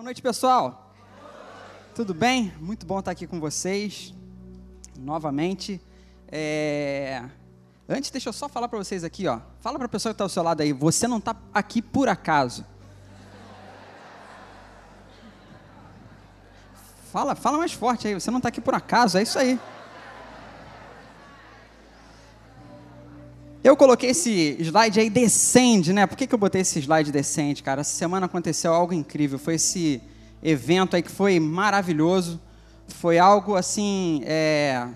Boa noite, pessoal. Tudo bem? Muito bom estar aqui com vocês novamente. É... Antes, deixa eu só falar para vocês aqui, ó. Fala para a pessoa que está ao seu lado aí. Você não está aqui por acaso. Fala, fala mais forte aí. Você não está aqui por acaso. É isso aí. Eu coloquei esse slide aí, descende, né? Por que, que eu botei esse slide descende, cara? Essa semana aconteceu algo incrível. Foi esse evento aí que foi maravilhoso. Foi algo, assim, é,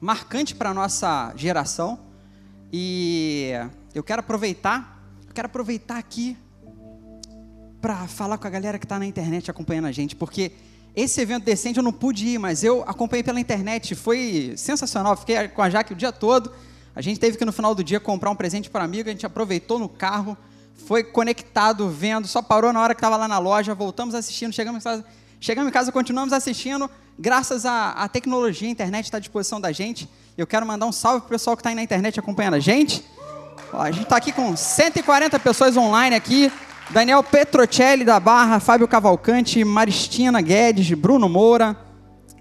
marcante para a nossa geração. E eu quero aproveitar, eu quero aproveitar aqui para falar com a galera que está na internet acompanhando a gente, porque esse evento decente eu não pude ir, mas eu acompanhei pela internet, foi sensacional. Fiquei com a Jaque o dia todo a gente teve que no final do dia comprar um presente para amigo, a gente aproveitou no carro, foi conectado, vendo, só parou na hora que estava lá na loja, voltamos assistindo, chegamos em casa, chegamos em casa continuamos assistindo, graças à, tecnologia, a internet está à disposição da gente. Eu quero mandar um salve para o pessoal que está aí na internet acompanhando a gente. Ó, a gente está aqui com 140 pessoas online aqui. Daniel Petrocelli da Barra, Fábio Cavalcante, Maristina Guedes, Bruno Moura,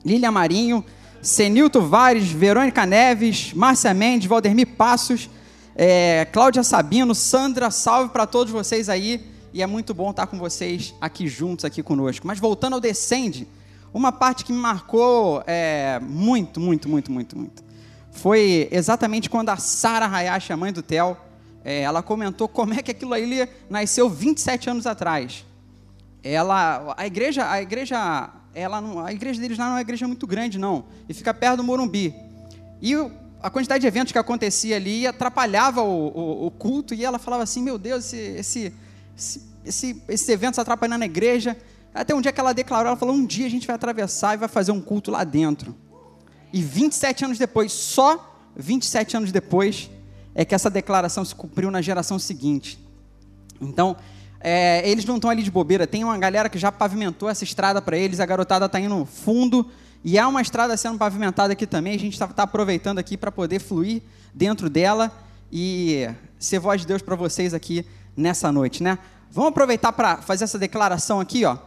Lília Marinho, Senilto Vares, Verônica Neves, Márcia Mendes, Valdemir Passos, é, Cláudia Sabino, Sandra, salve para todos vocês aí. E é muito bom estar com vocês aqui juntos, aqui conosco. Mas voltando ao Descende, uma parte que me marcou é, muito, muito, muito, muito, muito. Foi exatamente quando a Sara Hayashi, a mãe do Theo, é, ela comentou como é que aquilo aí nasceu 27 anos atrás. Ela, a igreja, a igreja ela não, a igreja deles lá não é uma igreja muito grande, não. E fica perto do Morumbi. E a quantidade de eventos que acontecia ali atrapalhava o, o, o culto. E ela falava assim: Meu Deus, esse, esse, esse, esse, esses eventos atrapalhando a igreja. Até um dia que ela declarou: Ela falou, um dia a gente vai atravessar e vai fazer um culto lá dentro. E 27 anos depois, só 27 anos depois, é que essa declaração se cumpriu na geração seguinte. Então, é, eles não estão ali de bobeira, tem uma galera que já pavimentou essa estrada para eles, a garotada está indo fundo, e há uma estrada sendo pavimentada aqui também, a gente está tá aproveitando aqui para poder fluir dentro dela e ser voz de Deus para vocês aqui nessa noite, né? Vamos aproveitar para fazer essa declaração aqui, ó.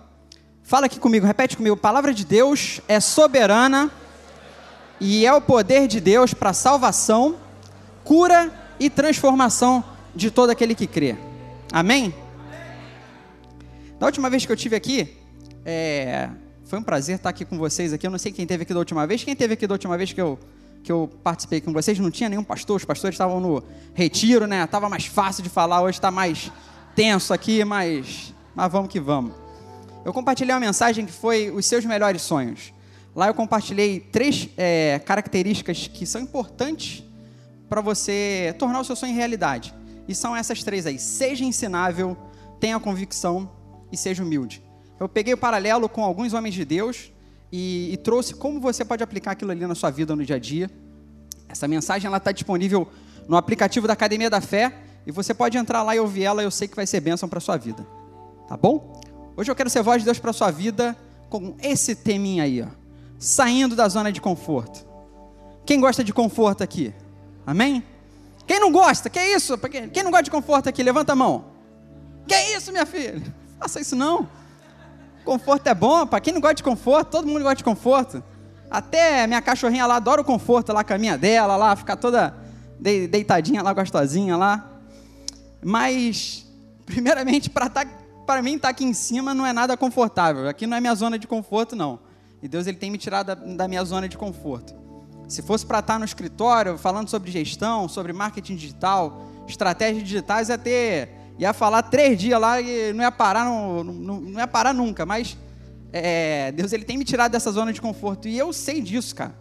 Fala aqui comigo, repete comigo. palavra de Deus é soberana e é o poder de Deus para salvação, cura e transformação de todo aquele que crê. Amém? Da última vez que eu tive aqui, é, foi um prazer estar aqui com vocês aqui. Eu não sei quem teve aqui da última vez. Quem teve aqui da última vez que eu, que eu participei com vocês? Não tinha nenhum pastor. Os pastores estavam no retiro, né? Tava mais fácil de falar. Hoje está mais tenso aqui, mas, mas vamos que vamos. Eu compartilhei uma mensagem que foi os seus melhores sonhos. Lá eu compartilhei três é, características que são importantes para você tornar o seu sonho realidade. E são essas três aí: seja ensinável, tenha convicção e seja humilde. Eu peguei o paralelo com alguns homens de Deus e, e trouxe como você pode aplicar aquilo ali na sua vida no dia a dia. Essa mensagem ela está disponível no aplicativo da Academia da Fé e você pode entrar lá e ouvir ela. Eu sei que vai ser bênção para sua vida, tá bom? Hoje eu quero ser voz de Deus para sua vida com esse teminha aí, ó, saindo da zona de conforto. Quem gosta de conforto aqui? Amém? Quem não gosta? Que isso? Quem não gosta de conforto aqui? Levanta a mão. Que isso, minha filha? Faça isso não. Conforto é bom, para quem não gosta de conforto, todo mundo gosta de conforto. Até minha cachorrinha lá adora o conforto lá, a caminha dela lá, ficar toda deitadinha lá, gostosinha lá. Mas, primeiramente, para tá, mim estar tá aqui em cima não é nada confortável. Aqui não é minha zona de conforto, não. E Deus ele tem me tirado da, da minha zona de conforto. Se fosse para estar tá no escritório falando sobre gestão, sobre marketing digital, estratégias digitais, ia ter ia falar três dias lá e não ia parar, não, não, não ia parar nunca. Mas é, Deus ele tem me tirado dessa zona de conforto e eu sei disso, cara.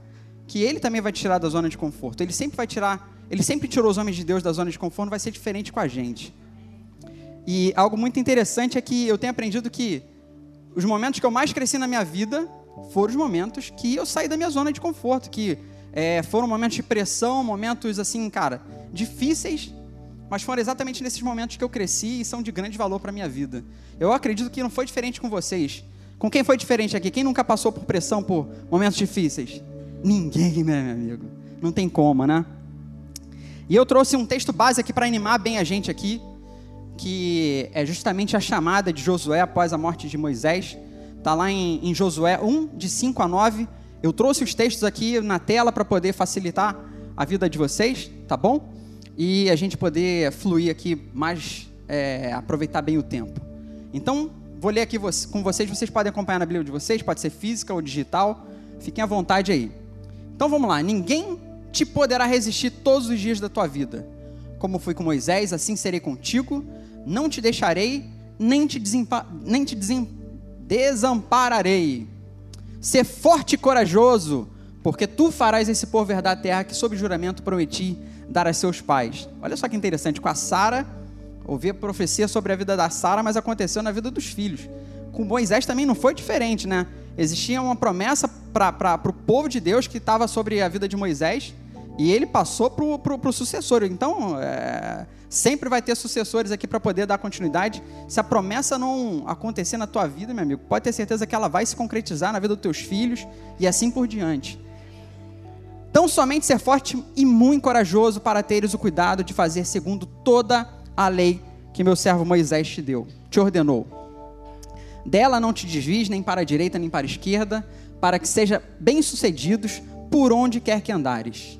Que Ele também vai tirar da zona de conforto. Ele sempre vai tirar. Ele sempre tirou os homens de Deus da zona de conforto. Vai ser diferente com a gente. E algo muito interessante é que eu tenho aprendido que os momentos que eu mais cresci na minha vida foram os momentos que eu saí da minha zona de conforto, que é, foram momentos de pressão, momentos assim, cara, difíceis, mas foram exatamente nesses momentos que eu cresci e são de grande valor para a minha vida. Eu acredito que não foi diferente com vocês. Com quem foi diferente aqui? Quem nunca passou por pressão, por momentos difíceis? Ninguém, né, meu amigo? Não tem como, né? E eu trouxe um texto base aqui para animar bem a gente aqui, que é justamente a chamada de Josué após a morte de Moisés. Está lá em, em Josué 1, de 5 a 9. Eu trouxe os textos aqui na tela para poder facilitar a vida de vocês, tá bom? E a gente poder fluir aqui mais, é, aproveitar bem o tempo. Então, vou ler aqui com vocês, vocês podem acompanhar na Bíblia de vocês, pode ser física ou digital, fiquem à vontade aí. Então vamos lá, ninguém te poderá resistir todos os dias da tua vida. Como fui com Moisés, assim serei contigo, não te deixarei, nem te, nem te desampararei. Ser forte e corajoso, porque tu farás esse povo herdar a terra que, sob juramento, prometi dar a seus pais. Olha só que interessante, com a Sara, ouvi a profecia sobre a vida da Sara, mas aconteceu na vida dos filhos. Com Moisés também não foi diferente, né? Existia uma promessa para o povo de Deus que estava sobre a vida de Moisés, e ele passou para o sucessor. Então, é, sempre vai ter sucessores aqui para poder dar continuidade. Se a promessa não acontecer na tua vida, meu amigo, pode ter certeza que ela vai se concretizar na vida dos teus filhos e assim por diante. Tão somente ser forte e muito corajoso para teres o cuidado de fazer segundo toda a lei que meu servo Moisés te deu, te ordenou. Dela não te desvies nem para a direita nem para a esquerda, para que seja bem-sucedidos por onde quer que andares.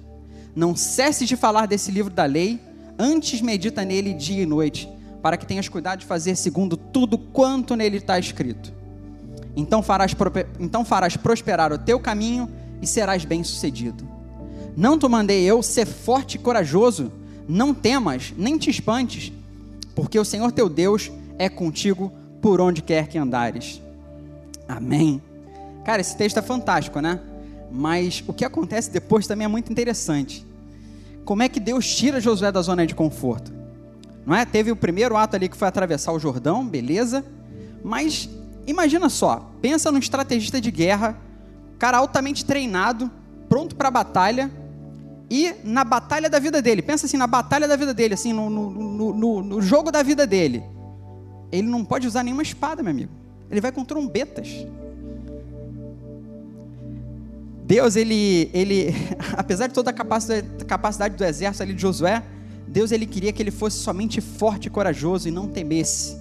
Não cesses de falar desse livro da lei, antes medita nele dia e noite, para que tenhas cuidado de fazer segundo tudo quanto nele está escrito. Então farás, então farás prosperar o teu caminho e serás bem-sucedido. Não te mandei eu ser forte e corajoso, não temas, nem te espantes, porque o Senhor teu Deus é contigo por onde quer que andares. Amém. Cara, esse texto é fantástico, né? Mas o que acontece depois também é muito interessante. Como é que Deus tira Josué da zona de conforto? Não é? Teve o primeiro ato ali que foi atravessar o Jordão, beleza? Mas imagina só, pensa num estrategista de guerra, cara altamente treinado, pronto para a batalha, e na batalha da vida dele, pensa assim, na batalha da vida dele, assim, no, no, no, no jogo da vida dele. Ele não pode usar nenhuma espada, meu amigo. Ele vai com trombetas. Deus, ele, ele, apesar de toda a capacidade, capacidade do exército ali de Josué, Deus ele queria que ele fosse somente forte e corajoso e não temesse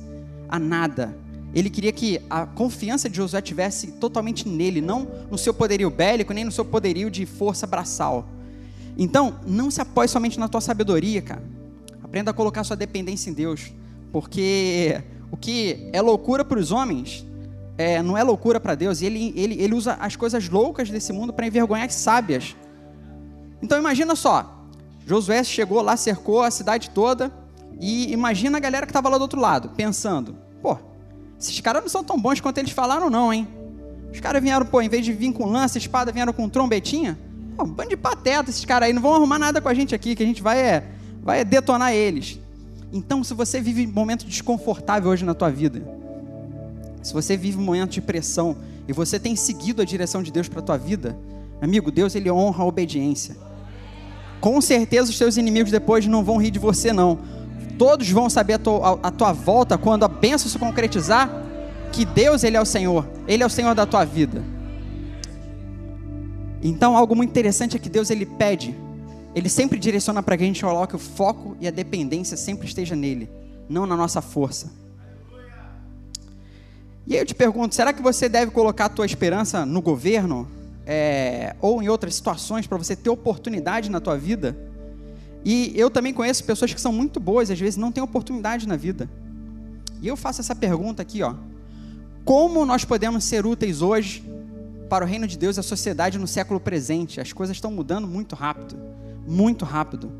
a nada. Ele queria que a confiança de Josué tivesse totalmente nele, não no seu poderio bélico, nem no seu poderio de força braçal. Então, não se apoie somente na tua sabedoria, cara. Aprenda a colocar sua dependência em Deus, porque o que é loucura para os homens é, não é loucura para Deus, e ele, ele, ele usa as coisas loucas desse mundo para envergonhar as sábias. Então imagina só, Josué chegou lá, cercou a cidade toda, e imagina a galera que estava lá do outro lado, pensando, pô, esses caras não são tão bons quanto eles falaram não, hein? Os caras vieram, pô, em vez de vir com lança, espada, vieram com trombetinha. Pô, bando de pateta esses caras aí, não vão arrumar nada com a gente aqui, que a gente vai, é, vai detonar eles. Então, se você vive um momento desconfortável hoje na tua vida, se você vive um momento de pressão e você tem seguido a direção de Deus para a tua vida, amigo, Deus ele honra a obediência. Com certeza os teus inimigos depois não vão rir de você não. Todos vão saber a tua, a tua volta quando a bênção se concretizar, que Deus ele é o Senhor, ele é o Senhor da tua vida. Então algo muito interessante é que Deus ele pede, ele sempre direciona para que a gente coloque o foco e a dependência sempre esteja nele, não na nossa força. E aí eu te pergunto, será que você deve colocar a tua esperança no governo é, ou em outras situações para você ter oportunidade na tua vida? E eu também conheço pessoas que são muito boas, às vezes não têm oportunidade na vida. E eu faço essa pergunta aqui, ó: Como nós podemos ser úteis hoje para o reino de Deus e a sociedade no século presente? As coisas estão mudando muito rápido, muito rápido.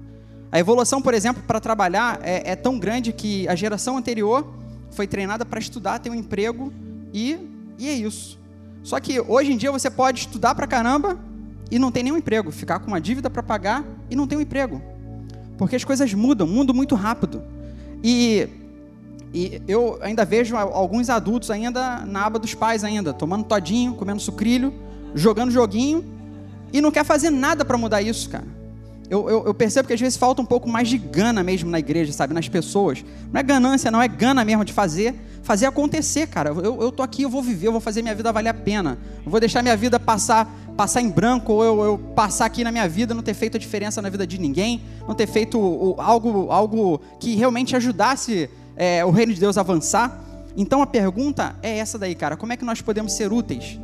A evolução, por exemplo, para trabalhar é, é tão grande que a geração anterior foi treinada para estudar, ter um emprego e, e é isso. Só que hoje em dia você pode estudar para caramba e não tem nenhum emprego, ficar com uma dívida para pagar e não ter um emprego. Porque as coisas mudam, mundo muito rápido. E, e eu ainda vejo alguns adultos ainda na aba dos pais ainda, tomando todinho, comendo sucrilho, jogando joguinho e não quer fazer nada para mudar isso, cara eu, eu, eu, percebo que às vezes falta um pouco mais de gana mesmo na igreja, sabe? Nas pessoas. Não é ganância, não, é gana mesmo de fazer, fazer acontecer, cara. Eu, eu tô aqui, eu vou viver, eu vou fazer minha vida valer a pena. Eu vou deixar minha vida passar, passar em branco, ou eu, eu passar aqui na minha vida, não ter feito a diferença na vida de ninguém, não ter feito algo, algo que realmente ajudasse é, o reino de Deus avançar. Então a pergunta é essa daí, cara: como é que nós podemos ser úteis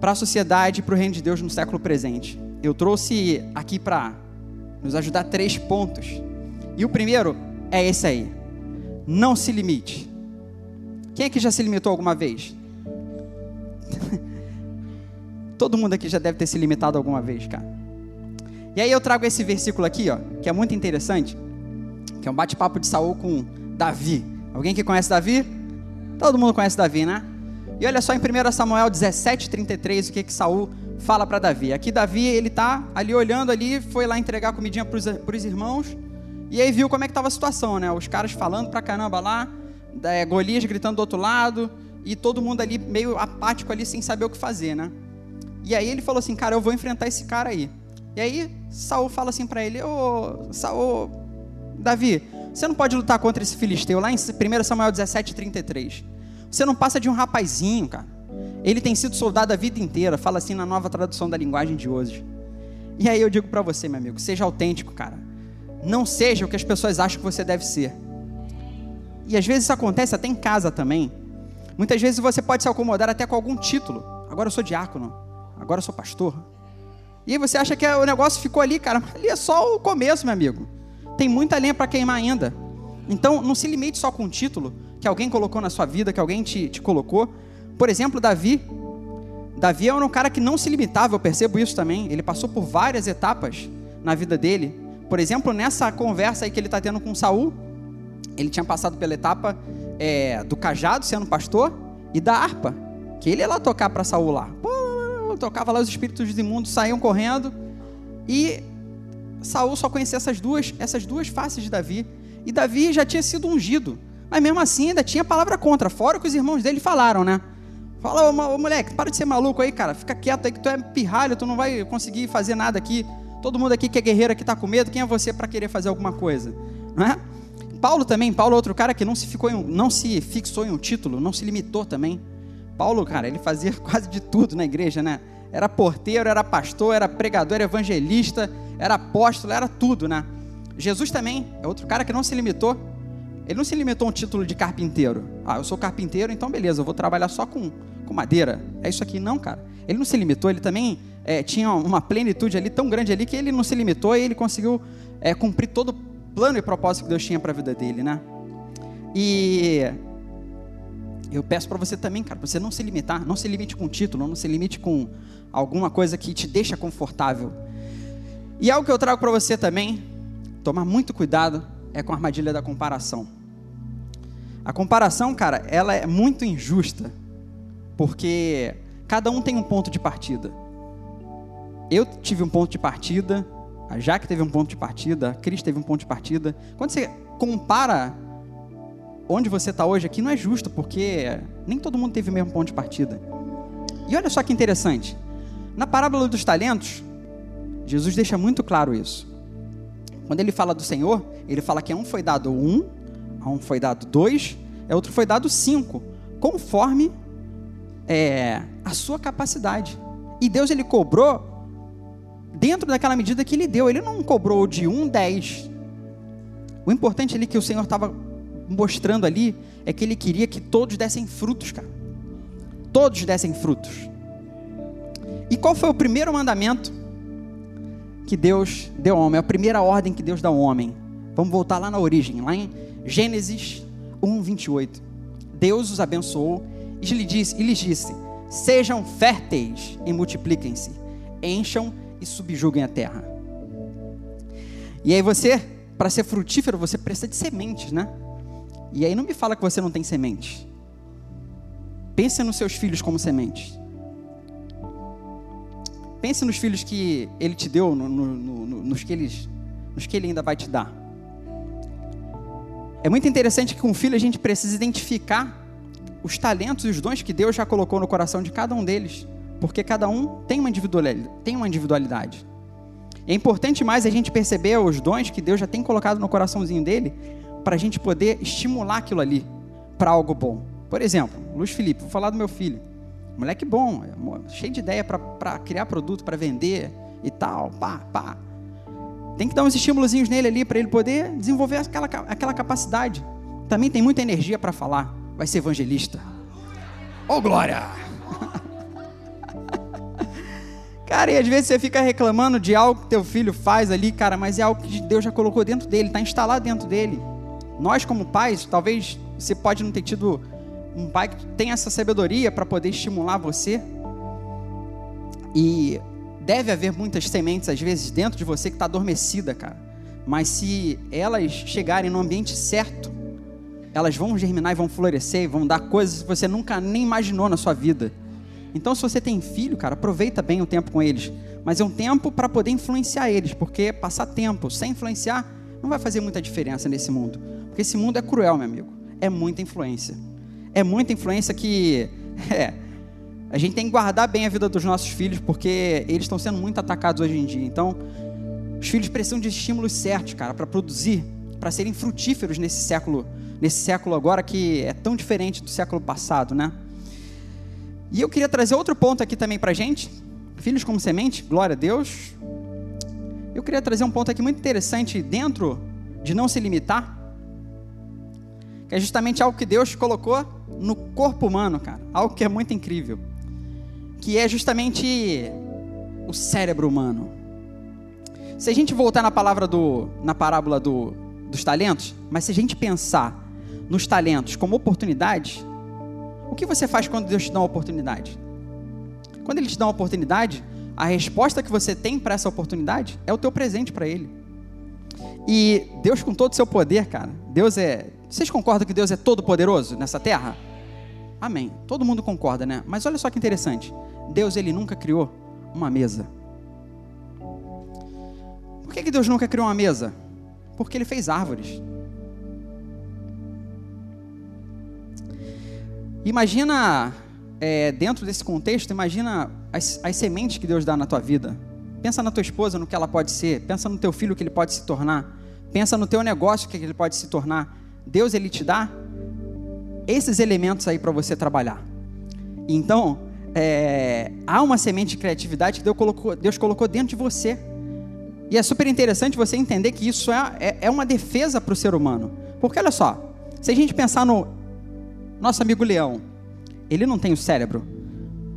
para a sociedade e para o reino de Deus no século presente? Eu trouxe aqui para nos ajudar três pontos. E o primeiro é esse aí: não se limite. Quem que já se limitou alguma vez? Todo mundo aqui já deve ter se limitado alguma vez, cara. E aí eu trago esse versículo aqui, ó, que é muito interessante, que é um bate-papo de Saul com Davi. Alguém que conhece Davi? Todo mundo conhece Davi, né? E olha só em 1 Samuel 17:33 o que que Saul fala para Davi. Aqui Davi, ele tá ali olhando ali, foi lá entregar comidinha para os irmãos, e aí viu como é que estava a situação, né? Os caras falando pra caramba lá, é, Golias gritando do outro lado, e todo mundo ali meio apático ali, sem saber o que fazer, né? E aí ele falou assim, cara, eu vou enfrentar esse cara aí. E aí Saul fala assim para ele, ô Saul, Davi, você não pode lutar contra esse filisteu lá em 1 Samuel 17, 33. Você não passa de um rapazinho, cara. Ele tem sido soldado a vida inteira, fala assim na nova tradução da linguagem de hoje. E aí eu digo para você, meu amigo, seja autêntico, cara. Não seja o que as pessoas acham que você deve ser. E às vezes isso acontece até em casa também. Muitas vezes você pode se acomodar até com algum título. Agora eu sou diácono, agora eu sou pastor, e aí você acha que o negócio ficou ali, cara, ali é só o começo, meu amigo. Tem muita lenha para queimar ainda. Então, não se limite só com um título que alguém colocou na sua vida, que alguém te, te colocou. Por exemplo, Davi. Davi é um cara que não se limitava, eu percebo isso também. Ele passou por várias etapas na vida dele. Por exemplo, nessa conversa aí que ele está tendo com Saul, ele tinha passado pela etapa é, do cajado, sendo pastor, e da harpa, que ele ia lá tocar para Saul lá. Pô, tocava lá os espíritos imundos saíam correndo e Saul só conhecia essas duas, essas duas faces de Davi. E Davi já tinha sido ungido, mas mesmo assim ainda tinha palavra contra, fora o que os irmãos dele falaram, né? Fala, ô, ô, moleque, para de ser maluco aí, cara. Fica quieto aí que tu é pirralho, tu não vai conseguir fazer nada aqui. Todo mundo aqui que é guerreiro aqui tá com medo. Quem é você para querer fazer alguma coisa? Né? Paulo também, Paulo é outro cara que não se, ficou não se fixou em um título, não se limitou também. Paulo, cara, ele fazia quase de tudo na igreja, né? Era porteiro, era pastor, era pregador, era evangelista, era apóstolo, era tudo, né? Jesus também é outro cara que não se limitou. Ele não se limitou a um título de carpinteiro. Ah, eu sou carpinteiro, então beleza, eu vou trabalhar só com, com madeira. É isso aqui, não, cara. Ele não se limitou, ele também é, tinha uma plenitude ali tão grande ali que ele não se limitou e ele conseguiu é, cumprir todo o plano e propósito que Deus tinha para a vida dele, né? E eu peço para você também, cara, para você não se limitar, não se limite com título, não se limite com alguma coisa que te deixa confortável. E algo que eu trago para você também, tomar muito cuidado, é com a armadilha da comparação. A comparação, cara, ela é muito injusta, porque cada um tem um ponto de partida. Eu tive um ponto de partida, a Jaque teve um ponto de partida, a Cris teve um ponto de partida. Quando você compara onde você está hoje aqui não é justo, porque nem todo mundo teve o mesmo ponto de partida. E olha só que interessante. Na parábola dos talentos, Jesus deixa muito claro isso. Quando ele fala do Senhor, ele fala que a um foi dado um, a um foi dado dois, a outro foi dado cinco, conforme é, a sua capacidade. E Deus ele cobrou dentro daquela medida que ele deu. Ele não cobrou de um dez. O importante ali que o Senhor estava mostrando ali é que ele queria que todos dessem frutos, cara. Todos dessem frutos. E qual foi o primeiro mandamento que Deus deu ao homem? A primeira ordem que Deus dá ao homem. Vamos voltar lá na origem, lá em Gênesis 1, 28. Deus os abençoou e lhes disse, e lhes disse sejam férteis e multipliquem-se, encham e subjuguem a terra. E aí você, para ser frutífero, você precisa de sementes, né? E aí não me fala que você não tem semente. Pense nos seus filhos como sementes. Pense nos filhos que ele te deu, no, no, no, nos, que eles, nos que ele ainda vai te dar. É muito interessante que com o filho a gente precisa identificar os talentos e os dons que Deus já colocou no coração de cada um deles, porque cada um tem uma individualidade. Tem uma individualidade. É importante mais a gente perceber os dons que Deus já tem colocado no coraçãozinho dele, para a gente poder estimular aquilo ali para algo bom. Por exemplo, Luiz Felipe, vou falar do meu filho. Moleque bom, é cheio de ideia para criar produto, para vender e tal, pá, pá. Tem que dar uns estímulozinhos nele ali para ele poder desenvolver aquela, aquela capacidade. também tem muita energia para falar, vai ser evangelista. Ô oh, glória! Cara, e às vezes você fica reclamando de algo que teu filho faz ali, cara, mas é algo que Deus já colocou dentro dele, está instalado dentro dele. Nós, como pais, talvez você pode não ter tido um pai que tem essa sabedoria para poder estimular você. E deve haver muitas sementes, às vezes, dentro de você que está adormecida, cara. Mas se elas chegarem no ambiente certo, elas vão germinar e vão florescer e vão dar coisas que você nunca nem imaginou na sua vida. Então, se você tem filho, cara, aproveita bem o tempo com eles. Mas é um tempo para poder influenciar eles, porque passar tempo sem influenciar não vai fazer muita diferença nesse mundo. Porque esse mundo é cruel, meu amigo. É muita influência. É muita influência que. É, a gente tem que guardar bem a vida dos nossos filhos, porque eles estão sendo muito atacados hoje em dia. Então, os filhos precisam de estímulos certos, cara, para produzir, para serem frutíferos nesse século, nesse século agora que é tão diferente do século passado, né? E eu queria trazer outro ponto aqui também para gente. Filhos como semente, glória a Deus. Eu queria trazer um ponto aqui muito interessante dentro de não se limitar, que é justamente algo que Deus colocou no corpo humano, cara. Algo que é muito incrível. Que é justamente o cérebro humano. Se a gente voltar na palavra do, na parábola do, dos talentos, mas se a gente pensar nos talentos como oportunidades, o que você faz quando Deus te dá uma oportunidade? Quando Ele te dá uma oportunidade, a resposta que você tem para essa oportunidade é o teu presente para Ele. E Deus, com todo o seu poder, cara, Deus é. Vocês concordam que Deus é todo poderoso nessa terra? Amém. Todo mundo concorda, né? Mas olha só que interessante. Deus, ele nunca criou uma mesa. Por que, que Deus nunca criou uma mesa? Porque ele fez árvores. Imagina, é, dentro desse contexto, imagina as, as sementes que Deus dá na tua vida. Pensa na tua esposa, no que ela pode ser. Pensa no teu filho, que ele pode se tornar. Pensa no teu negócio, que ele pode se tornar. Deus, ele te dá esses elementos aí para você trabalhar. Então, é, há uma semente de criatividade que Deus colocou, Deus colocou dentro de você. E é super interessante você entender que isso é, é, é uma defesa para o ser humano. Porque olha só, se a gente pensar no nosso amigo leão, ele não tem o cérebro,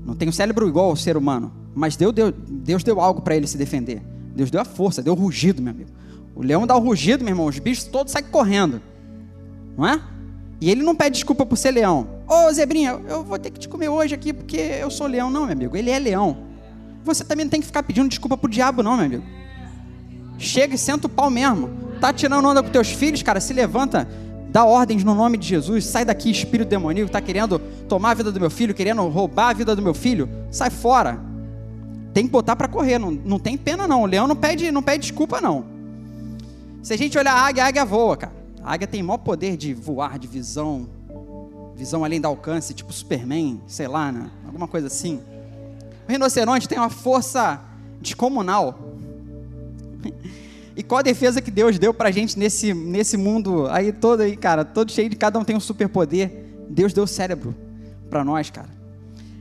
não tem o cérebro igual ao ser humano, mas Deus deu, Deus deu algo para ele se defender. Deus deu a força, deu o rugido, meu amigo. O leão dá o rugido, meu irmão, os bichos todos saem correndo, não é? E ele não pede desculpa por ser leão. Ô oh, zebrinha, eu vou ter que te comer hoje aqui porque eu sou leão. Não, meu amigo, ele é leão. Você também não tem que ficar pedindo desculpa pro diabo, não, meu amigo. Chega e senta o pau mesmo. Tá tirando onda com teus filhos, cara, se levanta Dá ordens no nome de Jesus. Sai daqui, espírito demoníaco. Está querendo tomar a vida do meu filho, querendo roubar a vida do meu filho. Sai fora. Tem que botar para correr. Não, não tem pena, não. O leão não pede, não pede desculpa, não. Se a gente olhar a águia, a águia voa, cara. A águia tem maior poder de voar, de visão. Visão além do alcance, tipo Superman, sei lá, né? Alguma coisa assim. O rinoceronte tem uma força descomunal. E qual a defesa que Deus deu pra gente nesse, nesse mundo aí todo aí, cara, todo cheio de cada um tem um superpoder. Deus deu cérebro para nós, cara.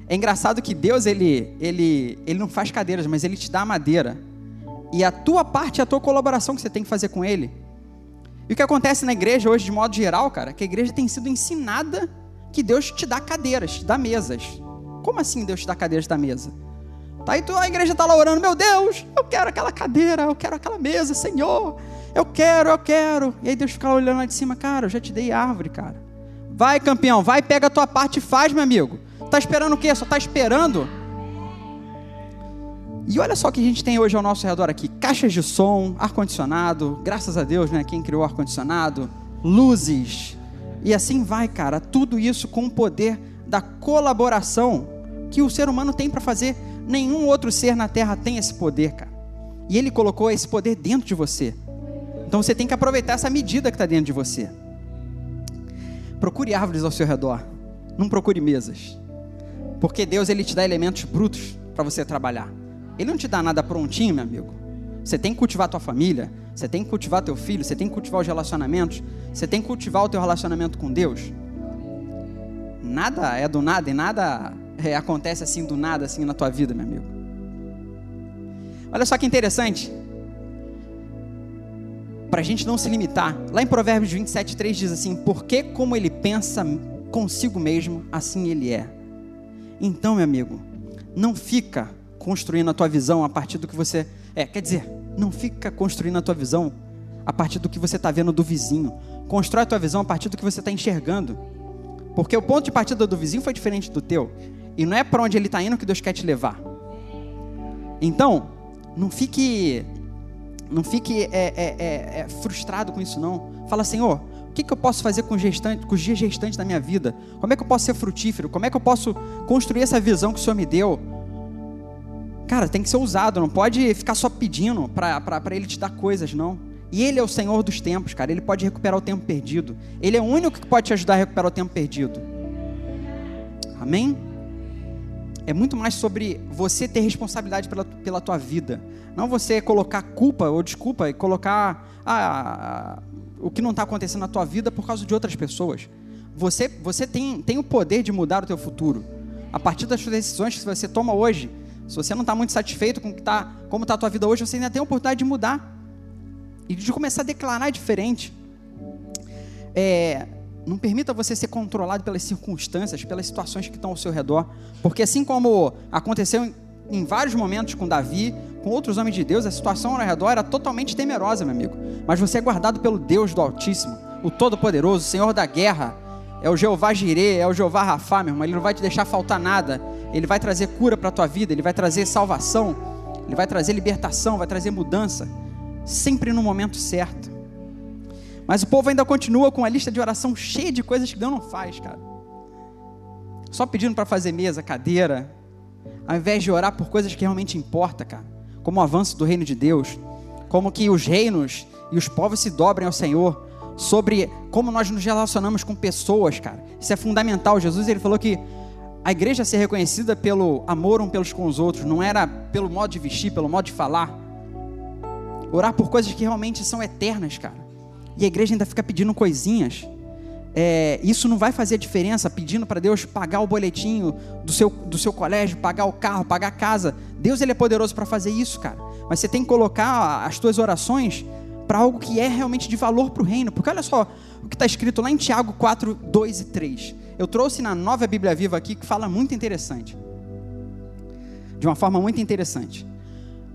É engraçado que Deus ele, ele, ele não faz cadeiras, mas ele te dá madeira. E a tua parte é a tua colaboração que você tem que fazer com ele. E o que acontece na igreja hoje, de modo geral, cara, é que a igreja tem sido ensinada que Deus te dá cadeiras, te dá mesas. Como assim Deus te dá cadeiras da mesa? Tá aí a igreja está lá orando, meu Deus, eu quero aquela cadeira, eu quero aquela mesa, Senhor, eu quero, eu quero. E aí Deus fica olhando lá de cima, cara, eu já te dei árvore, cara. Vai, campeão, vai, pega a tua parte e faz, meu amigo. Tá esperando o quê? Só tá esperando? E olha só o que a gente tem hoje ao nosso redor aqui: caixas de som, ar-condicionado, graças a Deus, né? Quem criou ar-condicionado, luzes, e assim vai, cara. Tudo isso com o poder da colaboração que o ser humano tem para fazer Nenhum outro ser na terra tem esse poder, cara. E ele colocou esse poder dentro de você. Então você tem que aproveitar essa medida que está dentro de você. Procure árvores ao seu redor. Não procure mesas. Porque Deus ele te dá elementos brutos para você trabalhar. Ele não te dá nada prontinho, meu amigo. Você tem que cultivar tua família, você tem que cultivar teu filho, você tem que cultivar os relacionamentos, você tem que cultivar o teu relacionamento com Deus. Nada é do nada e nada é, acontece assim do nada, assim na tua vida, meu amigo. Olha só que interessante. para a gente não se limitar. Lá em Provérbios 27, 3 diz assim: Porque como ele pensa consigo mesmo, assim ele é. Então, meu amigo, não fica construindo a tua visão a partir do que você. É, quer dizer, não fica construindo a tua visão a partir do que você está vendo do vizinho. Constrói a tua visão a partir do que você está enxergando. Porque o ponto de partida do vizinho foi diferente do teu. E não é para onde ele está indo que Deus quer te levar. Então, não fique, não fique é, é, é, é frustrado com isso não. Fala, Senhor, o que, que eu posso fazer com, gestante, com os dias restantes da minha vida? Como é que eu posso ser frutífero? Como é que eu posso construir essa visão que o Senhor me deu? Cara, tem que ser usado, não pode ficar só pedindo para Ele te dar coisas, não. E Ele é o Senhor dos tempos, cara. Ele pode recuperar o tempo perdido. Ele é o único que pode te ajudar a recuperar o tempo perdido. Amém? É muito mais sobre você ter responsabilidade pela, pela tua vida. Não você colocar culpa ou desculpa e colocar ah, o que não está acontecendo na tua vida por causa de outras pessoas. Você, você tem, tem o poder de mudar o teu futuro. A partir das suas decisões que você toma hoje, se você não está muito satisfeito com que tá, como está a tua vida hoje, você ainda tem a oportunidade de mudar. E de começar a declarar diferente. É, não permita você ser controlado pelas circunstâncias, pelas situações que estão ao seu redor. Porque assim como aconteceu em, vários momentos com Davi, com outros homens de Deus, a situação ao redor era totalmente temerosa, meu amigo. Mas você é guardado pelo Deus do Altíssimo, o Todo-Poderoso, o Senhor da guerra. É o Jeová Jireh, é o Jeová Rafá, meu irmão. Ele não vai te deixar faltar nada. Ele vai trazer cura para a tua vida, ele vai trazer salvação, ele vai trazer libertação, vai trazer mudança sempre no momento certo. Mas o povo ainda continua com a lista de oração cheia de coisas que Deus não faz, cara. Só pedindo para fazer mesa, cadeira, ao invés de orar por coisas que realmente importam, cara. Como o avanço do reino de Deus, como que os reinos e os povos se dobrem ao Senhor, sobre como nós nos relacionamos com pessoas, cara. Isso é fundamental. Jesus ele falou que a igreja ser reconhecida pelo amor um pelos com os outros, não era pelo modo de vestir, pelo modo de falar, Orar por coisas que realmente são eternas, cara. E a igreja ainda fica pedindo coisinhas. É, isso não vai fazer diferença pedindo para Deus pagar o boletinho do seu, do seu colégio, pagar o carro, pagar a casa. Deus ele é poderoso para fazer isso, cara. Mas você tem que colocar as tuas orações para algo que é realmente de valor para o reino. Porque olha só o que está escrito lá em Tiago 4, 2 e 3. Eu trouxe na nova Bíblia Viva aqui que fala muito interessante. De uma forma muito interessante.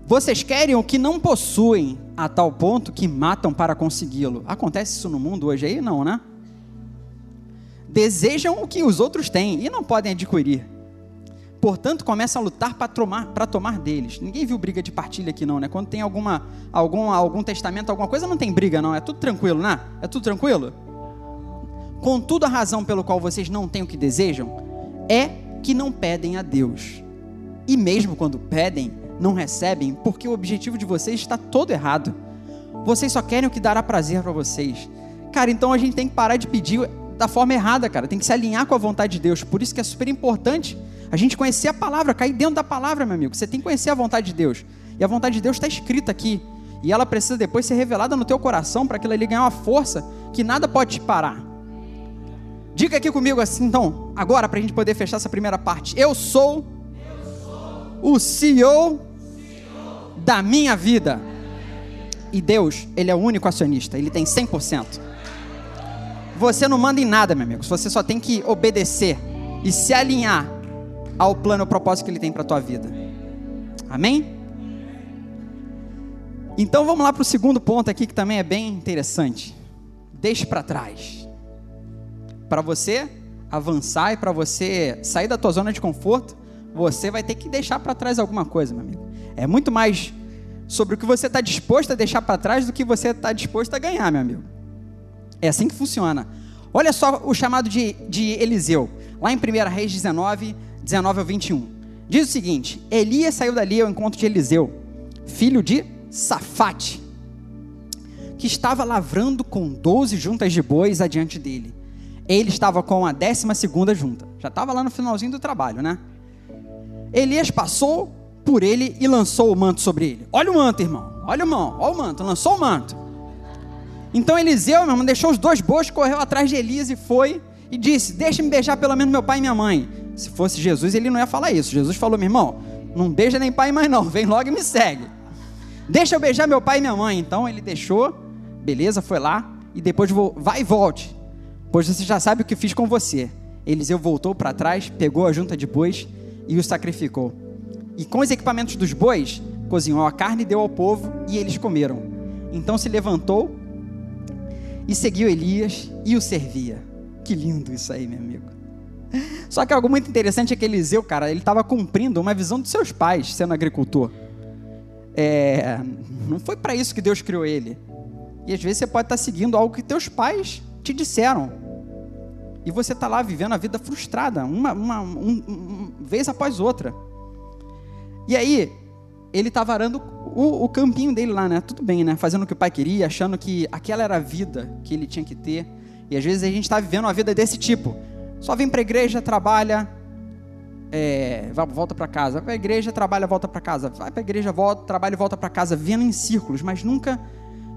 Vocês querem o que não possuem, a tal ponto que matam para consegui-lo. Acontece isso no mundo hoje aí? Não, né? Desejam o que os outros têm e não podem adquirir. Portanto, começam a lutar para tomar, para tomar deles. Ninguém viu briga de partilha aqui, não, né? Quando tem alguma, algum, algum testamento, alguma coisa, não tem briga, não. É tudo tranquilo, né? É tudo tranquilo? Contudo, a razão pelo qual vocês não têm o que desejam é que não pedem a Deus. E mesmo quando pedem, não recebem porque o objetivo de vocês está todo errado. Vocês só querem o que dará prazer para vocês. Cara, então a gente tem que parar de pedir da forma errada, cara. Tem que se alinhar com a vontade de Deus. Por isso que é super importante a gente conhecer a palavra, cair dentro da palavra, meu amigo. Você tem que conhecer a vontade de Deus. E a vontade de Deus está escrita aqui. E ela precisa depois ser revelada no teu coração para que ela ganhe uma força que nada pode te parar. Diga aqui comigo assim, então, agora, para a gente poder fechar essa primeira parte. Eu sou o CEO da minha vida. E Deus, Ele é o único acionista, Ele tem 100%. Você não manda em nada, meu amigo. Você só tem que obedecer e se alinhar ao plano e propósito que Ele tem para a tua vida. Amém? Então vamos lá para o segundo ponto aqui que também é bem interessante. Deixe para trás. Para você avançar e para você sair da tua zona de conforto, você vai ter que deixar para trás alguma coisa, meu amigo. É muito mais sobre o que você está disposto a deixar para trás do que você está disposto a ganhar, meu amigo. É assim que funciona. Olha só o chamado de, de Eliseu, lá em 1 Reis 19, 19 ao 21. Diz o seguinte: Elias saiu dali ao encontro de Eliseu, filho de Safate, que estava lavrando com 12 juntas de bois adiante dele. Ele estava com a décima segunda junta. Já estava lá no finalzinho do trabalho, né? Elias passou por ele e lançou o manto sobre ele. Olha o manto, irmão. Olha o manto, olha o manto, lançou o manto. Então Eliseu, meu irmão, deixou os dois bois, correu atrás de Elias e foi e disse: Deixa-me beijar pelo menos meu pai e minha mãe. Se fosse Jesus, ele não ia falar isso. Jesus falou: Meu irmão, não beija nem pai e mãe, não. Vem logo e me segue. Deixa eu beijar meu pai e minha mãe. Então ele deixou, Beleza, foi lá e depois vai e volte, pois você já sabe o que fiz com você. Eliseu voltou para trás, pegou a junta de bois e o sacrificou. E com os equipamentos dos bois, cozinhou a carne e deu ao povo, e eles comeram. Então se levantou e seguiu Elias e o servia. Que lindo isso aí, meu amigo. Só que algo muito interessante é que Eliseu, cara, ele estava cumprindo uma visão dos seus pais, sendo agricultor. É, não foi para isso que Deus criou ele. E às vezes você pode estar tá seguindo algo que teus pais te disseram. E você está lá vivendo a vida frustrada, uma, uma um, um, vez após outra. E aí, ele estava arando o, o, campinho dele lá, né? Tudo bem, né? Fazendo o que o pai queria, achando que aquela era a vida que ele tinha que ter. E às vezes a gente está vivendo uma vida desse tipo. Só vem para a igreja, trabalha, é, volta para casa. Vai para a igreja, trabalha, volta para casa. Vai para a igreja, volta, trabalha e volta para casa, vendo em círculos, mas nunca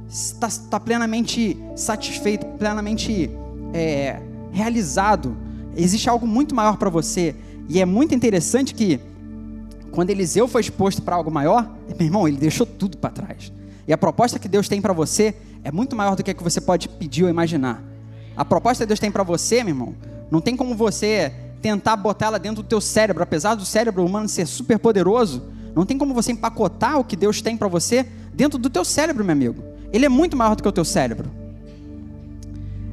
está, está plenamente satisfeito, plenamente é, realizado. Existe algo muito maior para você. E é muito interessante que quando Eliseu foi exposto para algo maior, meu irmão, ele deixou tudo para trás. E a proposta que Deus tem para você é muito maior do que, que você pode pedir ou imaginar. A proposta que Deus tem para você, meu irmão, não tem como você tentar botar ela dentro do teu cérebro, apesar do cérebro humano ser super poderoso, não tem como você empacotar o que Deus tem para você dentro do teu cérebro, meu amigo. Ele é muito maior do que o teu cérebro.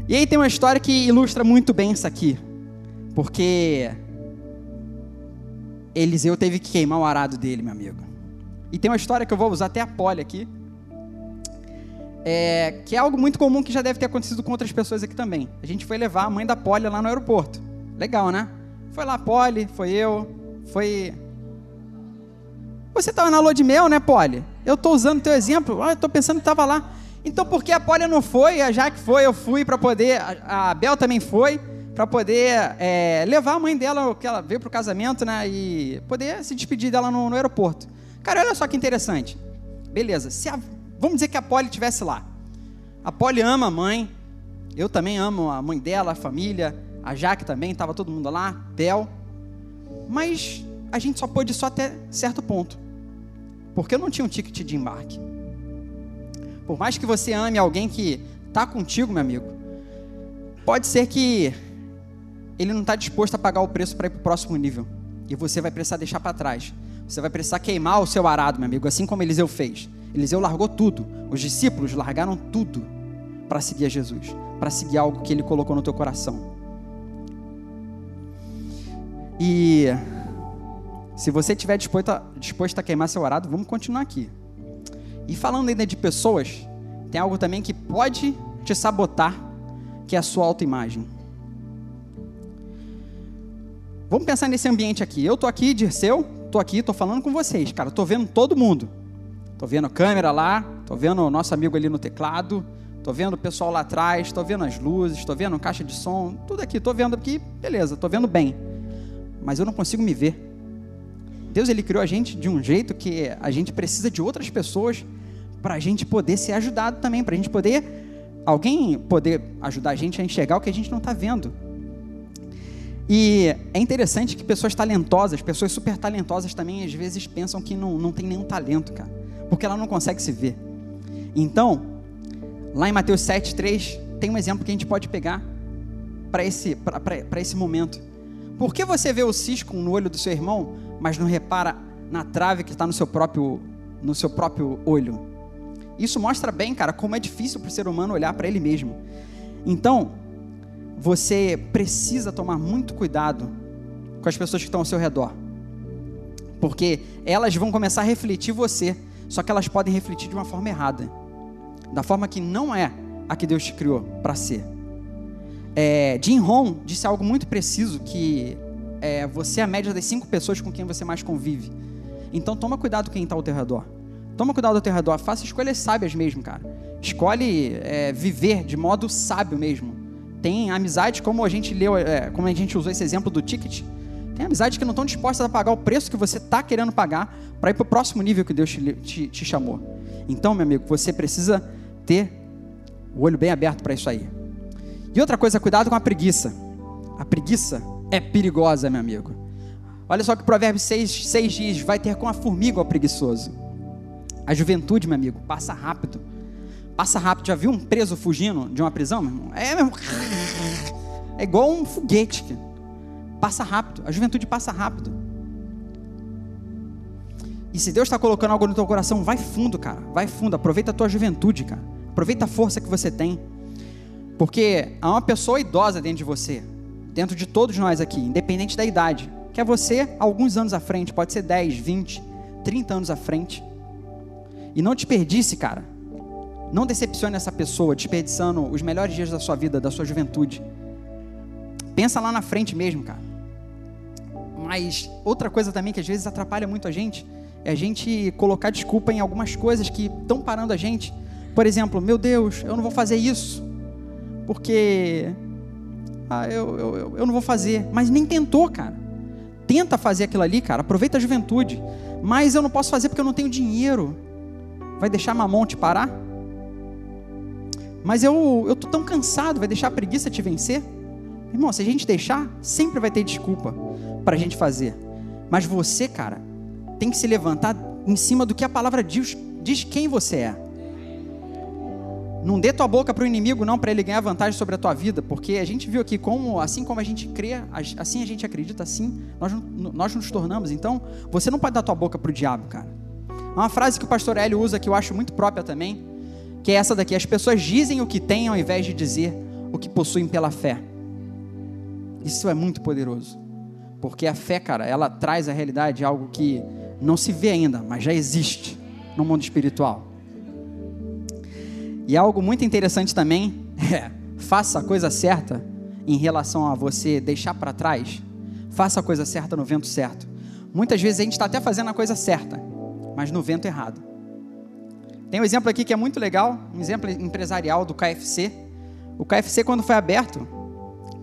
E aí tem uma história que ilustra muito bem isso aqui. Porque Eliseu teve que queimar o arado dele, meu amigo. E tem uma história que eu vou usar até a pole aqui. É, que é algo muito comum que já deve ter acontecido com outras pessoas aqui também. A gente foi levar a mãe da Poli lá no aeroporto. Legal, né? Foi lá a Poli, foi eu, foi. Você estava na lua de mel, né, Poli? Eu estou usando teu exemplo. Ah, eu estou pensando que estava lá. Então, por que a Poli não foi? A Jaque foi, eu fui para poder. A Bel também foi para poder é, levar a mãe dela, que ela veio para o casamento, né? E poder se despedir dela no, no, aeroporto. Cara, olha só que interessante. Beleza, se a, vamos dizer que a Polly estivesse lá. A Polly ama a mãe, eu também amo a mãe dela, a família, a Jaque também, estava todo mundo lá, Bel. Mas a gente só pôde só até certo ponto. Porque eu não tinha um ticket de embarque. Por mais que você ame alguém que está contigo, meu amigo, pode ser que ele não está disposto a pagar o preço para ir para o próximo nível. E você vai precisar deixar para trás. Você vai precisar queimar o seu arado, meu amigo, assim como Eliseu fez. Eliseu largou tudo. Os discípulos largaram tudo para seguir a Jesus, para seguir algo que ele colocou no teu coração. E se você estiver disposto disposto a queimar seu arado, vamos continuar aqui. E falando ainda de pessoas, tem algo também que pode te sabotar, que é a sua autoimagem. Vamos pensar nesse ambiente aqui. Eu tô aqui, Dirceu, tô aqui, tô falando com vocês, cara. Tô vendo todo mundo. Tô vendo a câmera lá, tô vendo o nosso amigo ali no teclado, tô vendo o pessoal lá atrás, tô vendo as luzes, tô vendo a caixa de som, tudo aqui, tô vendo aqui, beleza, tô vendo bem. Mas eu não consigo me ver. Deus ele criou a gente de um jeito que a gente precisa de outras pessoas para a gente poder ser ajudado também, para a gente poder alguém poder ajudar a gente a enxergar o que a gente não está vendo. E é interessante que pessoas talentosas, pessoas super talentosas também, às vezes pensam que não, não tem nenhum talento, cara, porque ela não consegue se ver. Então, lá em Mateus 7,3, tem um exemplo que a gente pode pegar para esse, esse momento. Por que você vê o cisco no olho do seu irmão, mas não repara na trave que está no seu próprio, no seu próprio olho? Isso mostra bem, cara, como é difícil para o ser humano olhar para ele mesmo. Então, você precisa tomar muito cuidado com as pessoas que estão ao seu redor. Porque elas vão começar a refletir você, só que elas podem refletir de uma forma errada da forma que não é a que Deus te criou para ser. É, Jim Rohn disse algo muito preciso que é, você é a média das cinco pessoas com quem você mais convive. Então toma cuidado com quem está ao teu redor. Toma cuidado ao teu redor. Faça escolhas sábias mesmo, cara. Escolhe é, viver de modo sábio mesmo tem amizades, como a gente leu, é, como a gente usou esse exemplo do ticket, tem amizades que não estão dispostas a pagar o preço que você está querendo pagar para ir para o próximo nível que Deus te, te, te chamou. Então, meu amigo, você precisa ter o olho bem aberto para isso aí. E outra coisa, cuidado com a preguiça. A preguiça é perigosa, meu amigo. Olha só que o provérbio 6, 6 diz: vai ter com a formiga o preguiçoso. A juventude, meu amigo, passa rápido. Passa rápido. Já viu um preso fugindo de uma prisão, meu irmão? É, meu irmão. É igual um foguete. Passa rápido. A juventude passa rápido. E se Deus está colocando algo no teu coração, vai fundo, cara. Vai fundo. Aproveita a tua juventude, cara. Aproveita a força que você tem. Porque há uma pessoa idosa dentro de você. Dentro de todos nós aqui, independente da idade. Que é você alguns anos à frente. Pode ser 10, 20, 30 anos à frente. E não desperdice, cara. Não decepcione essa pessoa, desperdiçando os melhores dias da sua vida, da sua juventude. Pensa lá na frente mesmo, cara. Mas outra coisa também que às vezes atrapalha muito a gente é a gente colocar desculpa em algumas coisas que estão parando a gente. Por exemplo, meu Deus, eu não vou fazer isso, porque ah, eu, eu, eu não vou fazer. Mas nem tentou, cara. Tenta fazer aquilo ali, cara. Aproveita a juventude. Mas eu não posso fazer porque eu não tenho dinheiro. Vai deixar mamão te parar? Mas eu, tô tão cansado, vai deixar a preguiça te vencer? Irmão, se a gente deixar, sempre vai ter desculpa para a gente fazer. Mas você, cara, tem que se levantar em cima do que a palavra diz, diz quem você é. Não dê tua boca para o inimigo, não, para ele ganhar vantagem sobre a tua vida, porque a gente viu aqui como, assim como a gente crê, assim a gente acredita, assim nós, nós nos tornamos. Então, você não pode dar tua boca para o diabo, cara. Há uma frase que o pastor Hélio usa que eu acho muito própria também, que é essa daqui: as pessoas dizem o que têm ao invés de dizer o que possuem pela fé. Isso é muito poderoso. Porque a fé, cara, ela traz a realidade algo que não se vê ainda, mas já existe no mundo espiritual. E algo muito interessante também é: faça a coisa certa em relação a você deixar para trás. Faça a coisa certa no vento certo. Muitas vezes a gente está até fazendo a coisa certa, mas no vento errado. Tem um exemplo aqui que é muito legal, um exemplo empresarial do KFC. O KFC, quando foi aberto,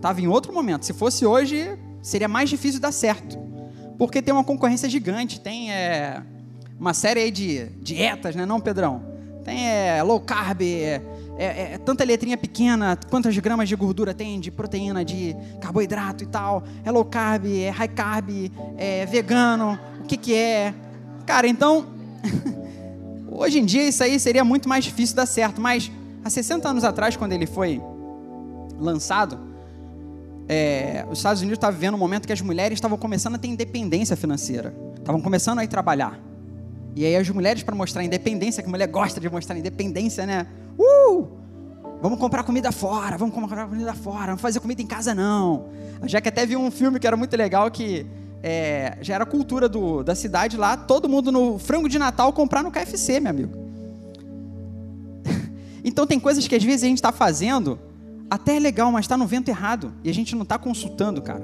Estava em outro momento. Se fosse hoje, seria mais difícil dar certo. Porque tem uma concorrência gigante. Tem é, uma série de dietas, né? Não, Pedrão? Tem é, low carb, é, é, é, tanta letrinha pequena, quantas gramas de gordura tem, de proteína, de carboidrato e tal. É low carb, é high carb, é vegano, o que que é? Cara, então, hoje em dia isso aí seria muito mais difícil dar certo, mas há 60 anos atrás, quando ele foi lançado, é, os Estados Unidos estavam vivendo um momento que as mulheres estavam começando a ter independência financeira, estavam começando a ir trabalhar. E aí as mulheres, para mostrar independência, que a mulher gosta de mostrar independência, né? Uh! Vamos comprar comida fora, vamos comprar comida fora, não fazer comida em casa não. Já que até viu um filme que era muito legal, que é, já era cultura do, da cidade lá, todo mundo no frango de Natal comprar no KFC, meu amigo. então tem coisas que às vezes a gente está fazendo até é legal, mas está no vento errado. E a gente não está consultando, cara,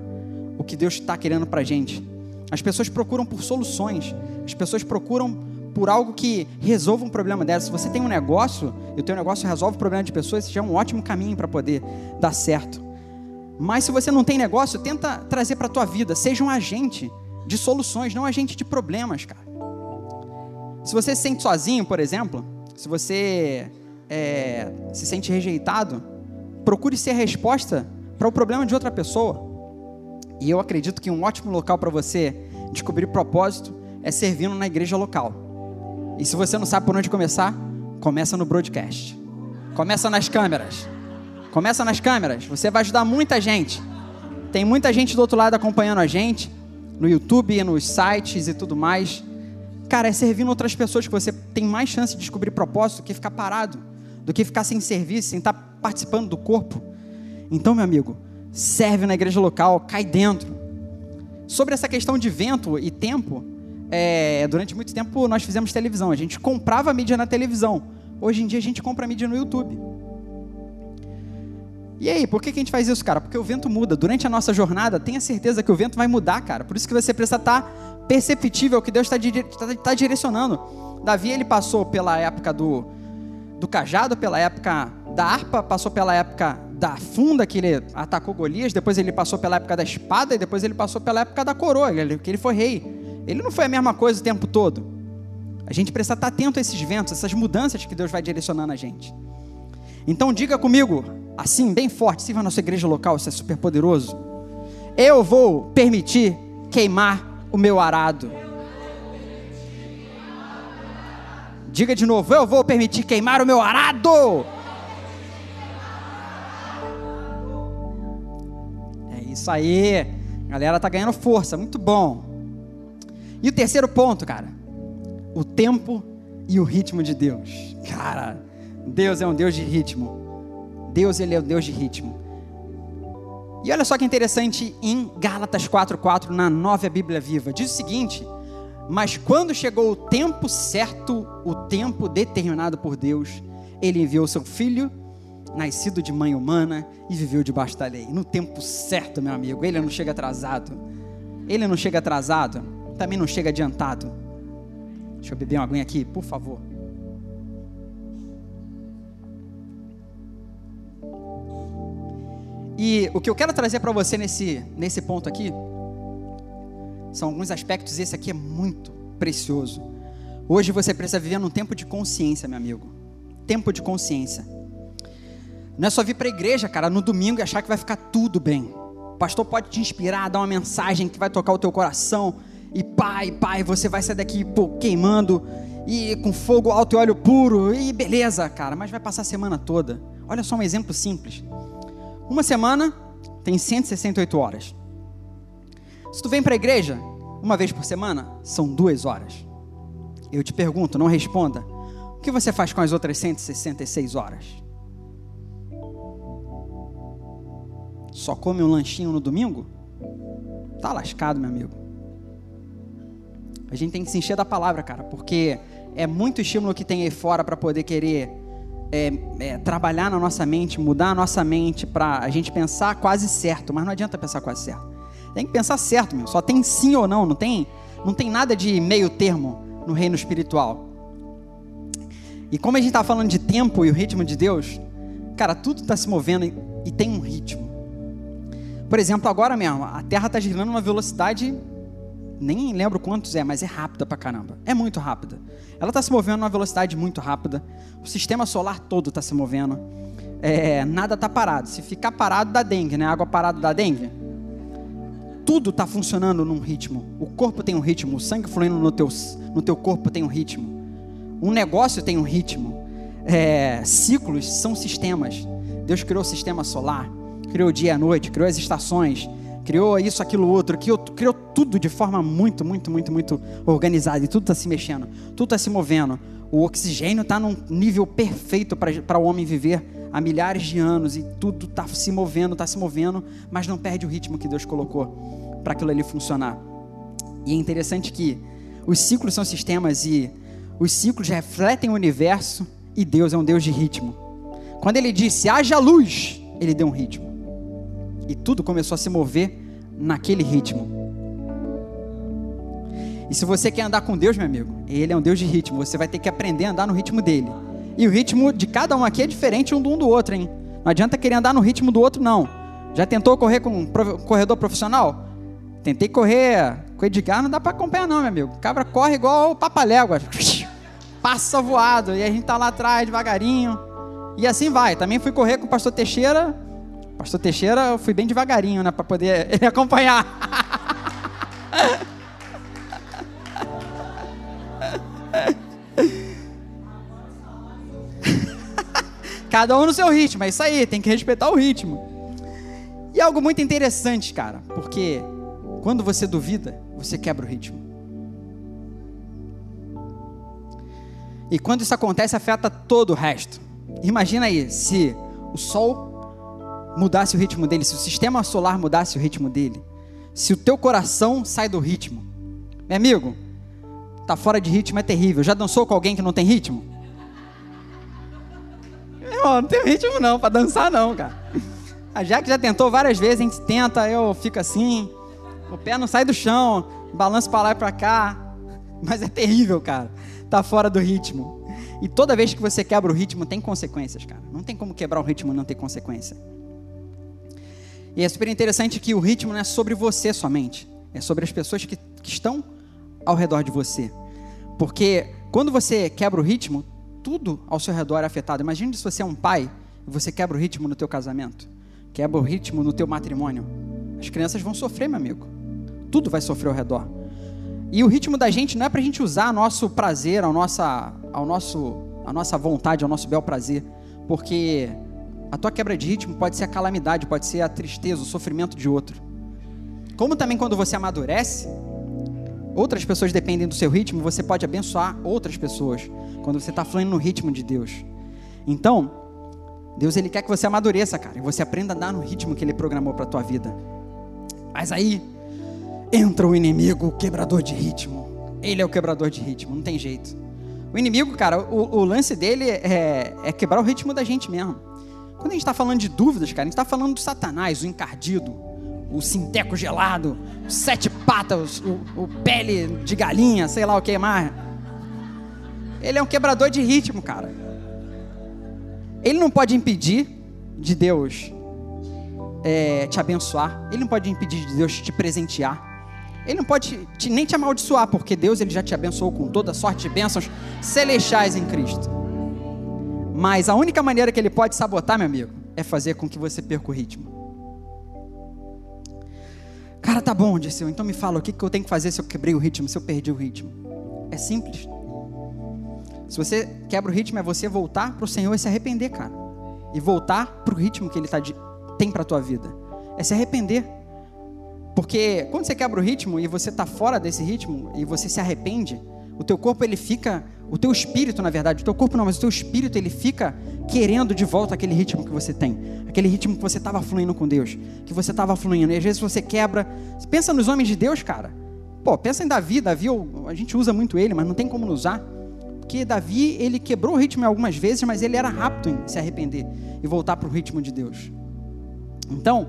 o que Deus está querendo para a gente. As pessoas procuram por soluções. As pessoas procuram por algo que resolva um problema dela. Se você tem um negócio e o teu negócio resolve o problema de pessoas, isso já é um ótimo caminho para poder dar certo. Mas se você não tem negócio, tenta trazer para a tua vida. Seja um agente de soluções, não um agente de problemas, cara. Se você se sente sozinho, por exemplo, se você é, se sente rejeitado, procure ser a resposta para o problema de outra pessoa. E eu acredito que um ótimo local para você descobrir propósito é servindo na igreja local. E se você não sabe por onde começar, começa no broadcast. Começa nas câmeras. Começa nas câmeras. Você vai ajudar muita gente. Tem muita gente do outro lado acompanhando a gente, no YouTube, nos sites e tudo mais. Cara, é servindo outras pessoas que você tem mais chance de descobrir propósito do que ficar parado, do que ficar sem serviço, sem estar participando do corpo. Então, meu amigo, serve na igreja local, cai dentro. Sobre essa questão de vento e tempo, é, durante muito tempo nós fizemos televisão. A gente comprava mídia na televisão. Hoje em dia a gente compra mídia no YouTube. E aí, por que, que a gente faz isso, cara? Porque o vento muda. Durante a nossa jornada, tenha certeza que o vento vai mudar, cara. Por isso que você precisa estar perceptível que Deus está tá, tá direcionando. Davi, ele passou pela época do, do cajado, pela época da harpa, passou pela época da funda, que ele atacou Golias, depois ele passou pela época da espada, e depois ele passou pela época da coroa, que ele foi rei. Ele não foi a mesma coisa o tempo todo. A gente precisa estar atento a esses ventos, essas mudanças que Deus vai direcionando a gente. Então diga comigo, assim, bem forte, sirva a nossa igreja local, isso é super poderoso. Eu vou permitir queimar o meu arado. Diga de novo: eu vou permitir queimar o meu arado. É isso aí. A galera tá ganhando força, muito bom. E o terceiro ponto, cara, o tempo e o ritmo de Deus. Cara, Deus é um Deus de ritmo. Deus ele é um Deus de ritmo. E olha só que interessante em Gálatas 4:4 na Nova Bíblia Viva. Diz o seguinte: "Mas quando chegou o tempo certo, o tempo determinado por Deus, ele enviou seu filho, nascido de mãe humana e viveu debaixo da lei. No tempo certo, meu amigo. Ele não chega atrasado. Ele não chega atrasado, também não chega adiantado. Deixa eu beber uma aguinha aqui, por favor. E o que eu quero trazer para você nesse, nesse ponto aqui são alguns aspectos. Esse aqui é muito precioso. Hoje você precisa viver num tempo de consciência, meu amigo. Tempo de consciência. Não é só vir para a igreja, cara, no domingo e achar que vai ficar tudo bem. O pastor pode te inspirar, dar uma mensagem que vai tocar o teu coração. E pai, pai, você vai sair daqui pô, queimando e com fogo alto e óleo puro. E beleza, cara, mas vai passar a semana toda. Olha só um exemplo simples. Uma semana tem 168 horas. Se tu vem para a igreja uma vez por semana, são duas horas. Eu te pergunto, não responda. O que você faz com as outras 166 horas? Só come um lanchinho no domingo? Tá lascado, meu amigo. A gente tem que se encher da palavra, cara, porque é muito estímulo que tem aí fora para poder querer é, é, trabalhar na nossa mente, mudar a nossa mente para a gente pensar quase certo, mas não adianta pensar quase certo. Tem que pensar certo, meu. Só tem sim ou não, não tem, não tem nada de meio termo no reino espiritual. E como a gente está falando de tempo e o ritmo de Deus, cara, tudo está se movendo e, e tem um ritmo. Por exemplo, agora mesmo, a Terra está girando uma velocidade nem lembro quantos é, mas é rápida pra caramba. É muito rápida. Ela está se movendo numa velocidade muito rápida. O sistema solar todo está se movendo. É, nada está parado. Se ficar parado, dá dengue, né? Água parada dá dengue. Tudo está funcionando num ritmo. O corpo tem um ritmo. O sangue fluindo no teu, no teu corpo tem um ritmo. Um negócio tem um ritmo. É, ciclos são sistemas. Deus criou o sistema solar, criou o dia e a noite, criou as estações, criou isso, aquilo, outro, criou, criou tudo de forma muito, muito, muito, muito organizada. E tudo está se mexendo, tudo está se movendo. O oxigênio está num nível perfeito para o homem viver há milhares de anos e tudo está se movendo, está se movendo, mas não perde o ritmo que Deus colocou para aquilo ali funcionar. E é interessante que os ciclos são sistemas e os ciclos refletem o universo e Deus é um Deus de ritmo. Quando ele disse haja luz, ele deu um ritmo. E tudo começou a se mover naquele ritmo. E se você quer andar com Deus, meu amigo, Ele é um Deus de ritmo. Você vai ter que aprender a andar no ritmo dele. E o ritmo de cada um aqui é diferente um do um do outro, hein? Não adianta querer andar no ritmo do outro, não. Já tentou correr com um corredor profissional? Tentei correr com o Edgar, não dá para acompanhar, não, meu amigo. O cabra corre igual o papalégua. Passa voado. E a gente tá lá atrás, devagarinho. E assim vai. Também fui correr com o pastor Teixeira Pastor Teixeira, eu fui bem devagarinho, né, para poder ele acompanhar. Cada um no seu ritmo, é isso aí, tem que respeitar o ritmo. E algo muito interessante, cara, porque quando você duvida, você quebra o ritmo. E quando isso acontece, afeta todo o resto. Imagina aí, se o sol mudasse o ritmo dele, se o sistema solar mudasse o ritmo dele, se o teu coração sai do ritmo, meu amigo, tá fora de ritmo é terrível. Já dançou com alguém que não tem ritmo? Não, não tem ritmo não, para dançar não, cara. A Jack já tentou várias vezes, a gente tenta, eu fico assim, o pé não sai do chão, balanço para lá e para cá, mas é terrível, cara. Tá fora do ritmo. E toda vez que você quebra o ritmo, tem consequências, cara. Não tem como quebrar o ritmo e não ter consequência. E é super interessante que o ritmo não é sobre você somente, é sobre as pessoas que, que estão ao redor de você. Porque quando você quebra o ritmo, tudo ao seu redor é afetado. Imagine se você é um pai e você quebra o ritmo no teu casamento, quebra o ritmo no teu matrimônio. As crianças vão sofrer, meu amigo. Tudo vai sofrer ao redor. E o ritmo da gente não é para a gente usar nosso prazer, ao, nossa, ao nosso, a nossa vontade, ao nosso bel prazer. Porque a tua quebra de ritmo pode ser a calamidade, pode ser a tristeza, o sofrimento de outro. Como também quando você amadurece, outras pessoas dependem do seu ritmo, você pode abençoar outras pessoas quando você está fluindo no ritmo de Deus. Então, Deus ele quer que você amadureça, cara, e você aprenda a dar no ritmo que Ele programou para tua vida. Mas aí entra o inimigo, o quebrador de ritmo. Ele é o quebrador de ritmo, não tem jeito. O inimigo, cara, o, o lance dele é, é, quebrar o ritmo da gente mesmo. Quando a gente está falando de dúvidas, cara, a gente está falando do Satanás, o encardido, o sinteco gelado, o sete patas, o, o pele de galinha, sei lá o que mais. Ele é um quebrador de ritmo, cara. Ele não pode impedir de Deus é, te abençoar. Ele não pode impedir de Deus te presentear. Ele não pode te, nem te amaldiçoar, porque Deus ele já te abençoou com toda sorte de bênçãos celestiais em Cristo. Mas a única maneira que ele pode sabotar, meu amigo, é fazer com que você perca o ritmo. Cara, tá bom, disse eu. Então me fala, o que, que eu tenho que fazer se eu quebrei o ritmo, se eu perdi o ritmo? É simples. Se você quebra o ritmo, é você voltar para o Senhor e se arrepender, cara. E voltar para o ritmo que Ele tá de, tem para a tua vida. É se arrepender. Porque quando você quebra o ritmo e você está fora desse ritmo e você se arrepende, o teu corpo ele fica, o teu espírito na verdade, o teu corpo não, mas o teu espírito ele fica querendo de volta aquele ritmo que você tem, aquele ritmo que você estava fluindo com Deus, que você estava fluindo. E às vezes você quebra. Pensa nos homens de Deus, cara. Pô, pensa em Davi. Davi, a gente usa muito ele, mas não tem como usar. Porque Davi, ele quebrou o ritmo algumas vezes, mas ele era rápido em se arrepender e voltar para o ritmo de Deus. Então,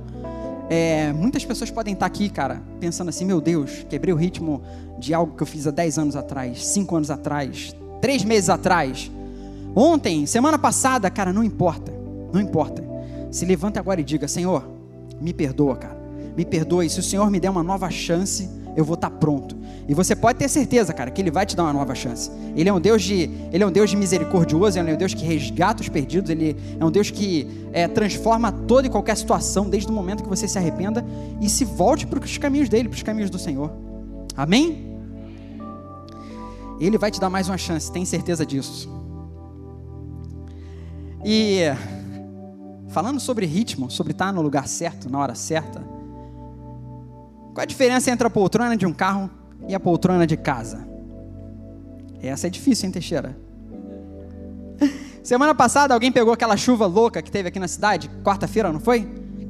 é, muitas pessoas podem estar aqui, cara, pensando assim: meu Deus, quebrei o ritmo de algo que eu fiz há 10 anos atrás, 5 anos atrás, 3 meses atrás, ontem, semana passada, cara, não importa, não importa. Se levanta agora e diga: Senhor, me perdoa, cara, me perdoa. E se o Senhor me der uma nova chance, eu vou estar pronto. E você pode ter certeza, cara, que ele vai te dar uma nova chance. Ele é um Deus de, ele é um Deus de misericordioso, ele é um Deus que resgata os perdidos, ele é um Deus que é, transforma toda e qualquer situação desde o momento que você se arrependa e se volte para os caminhos dele, para os caminhos do Senhor. Amém? Ele vai te dar mais uma chance, tem certeza disso. E falando sobre ritmo, sobre estar no lugar certo, na hora certa. Qual a diferença entre a poltrona de um carro e a poltrona de casa? Essa é difícil, hein, Teixeira? Semana passada alguém pegou aquela chuva louca que teve aqui na cidade, quarta-feira, não foi?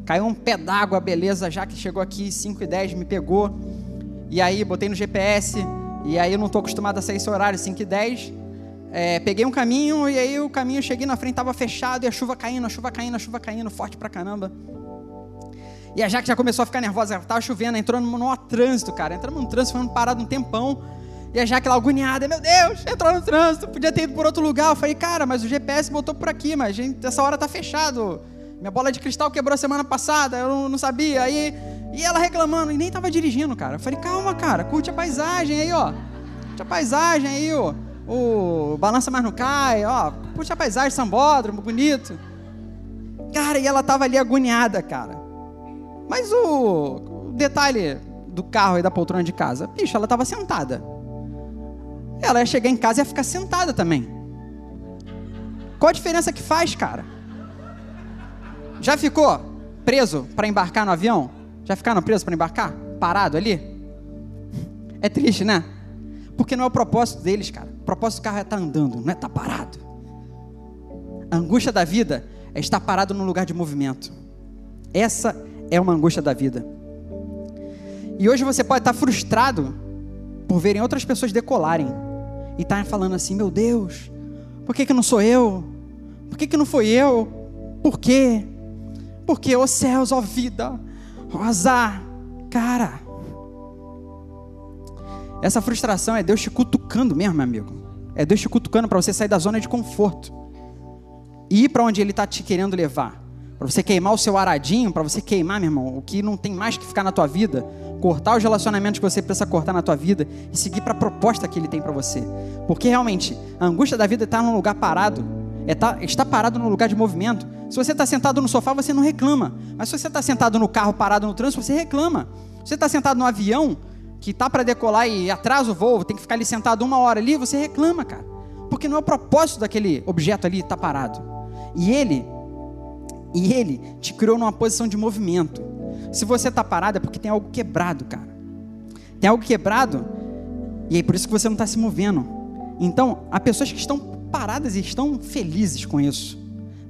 Caiu um pé d'água, beleza, já que chegou aqui 5 e 10 me pegou. E aí botei no GPS, e aí eu não estou acostumado a sair esse horário, 5 e 10. É, peguei um caminho, e aí o caminho, cheguei na frente, estava fechado, e a chuva caindo, a chuva caindo, a chuva caindo, forte pra caramba. E a Jaque já começou a ficar nervosa, estava chovendo, entrou no, trânsito, cara. Entramos no trânsito, ficando parado um tempão. E a Jaque lá agoniada, meu Deus, entrou no trânsito, podia ter ido por outro lugar. Eu falei, cara, mas o GPS botou por aqui, mas gente, essa hora tá fechado. Minha bola de cristal quebrou semana passada, eu não, não sabia. Aí, e ela reclamando, e nem tava dirigindo, cara. Eu falei, calma, cara, curte a paisagem aí, ó. Curte a paisagem aí, ó. O balança mais não cai, ó. Curte a paisagem, sambódromo, bonito. Cara, e ela tava ali agoniada, cara. Mas o, detalhe do carro e da poltrona de casa, bicho, ela estava sentada. Ela ia chegar em casa e ia ficar sentada também. Qual a diferença que faz, cara? Já ficou preso para embarcar no avião? Já ficaram presos para embarcar? Parado ali? É triste, né? Porque não é o propósito deles, cara. O propósito do carro é estar tá andando, não é estar tá parado. A angústia da vida é estar parado num lugar de movimento. Essa é uma angústia da vida. E hoje você pode estar frustrado por verem outras pessoas decolarem e estar falando assim: meu Deus, por que, que não sou eu? Por que, que não foi eu? Por quê? Porque, ó céus, ó vida, ó azar, cara. Essa frustração é Deus te cutucando mesmo, meu amigo. É Deus te cutucando para você sair da zona de conforto e ir para onde Ele está te querendo levar para você queimar o seu aradinho, para você queimar, meu irmão, o que não tem mais que ficar na tua vida, cortar os relacionamentos que você precisa cortar na tua vida e seguir para a proposta que ele tem para você. Porque realmente, a angústia da vida está num lugar parado, é tá, está parado num lugar de movimento. Se você está sentado no sofá, você não reclama. Mas se você está sentado no carro parado no trânsito, você reclama. Se você está sentado no avião, que tá para decolar e atrasa o voo, tem que ficar ali sentado uma hora ali, você reclama, cara. Porque não é o propósito daquele objeto ali estar tá parado. E ele, e ele te criou numa posição de movimento. Se você está parado é porque tem algo quebrado, cara. Tem algo quebrado e é por isso que você não está se movendo. Então, há pessoas que estão paradas e estão felizes com isso.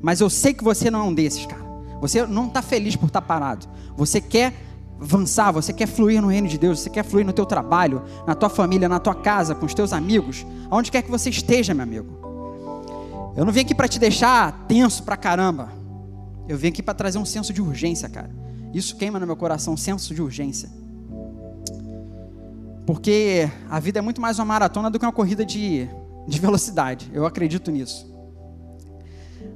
Mas eu sei que você não é um desses, cara. Você não está feliz por estar tá parado. Você quer avançar, você quer fluir no reino de Deus, você quer fluir no teu trabalho, na tua família, na tua casa, com os teus amigos, aonde quer que você esteja, meu amigo. Eu não vim aqui para te deixar tenso pra caramba. Eu vim aqui para trazer um senso de urgência, cara. Isso queima no meu coração, um senso de urgência. Porque a vida é muito mais uma maratona do que uma corrida de, de velocidade. Eu acredito nisso.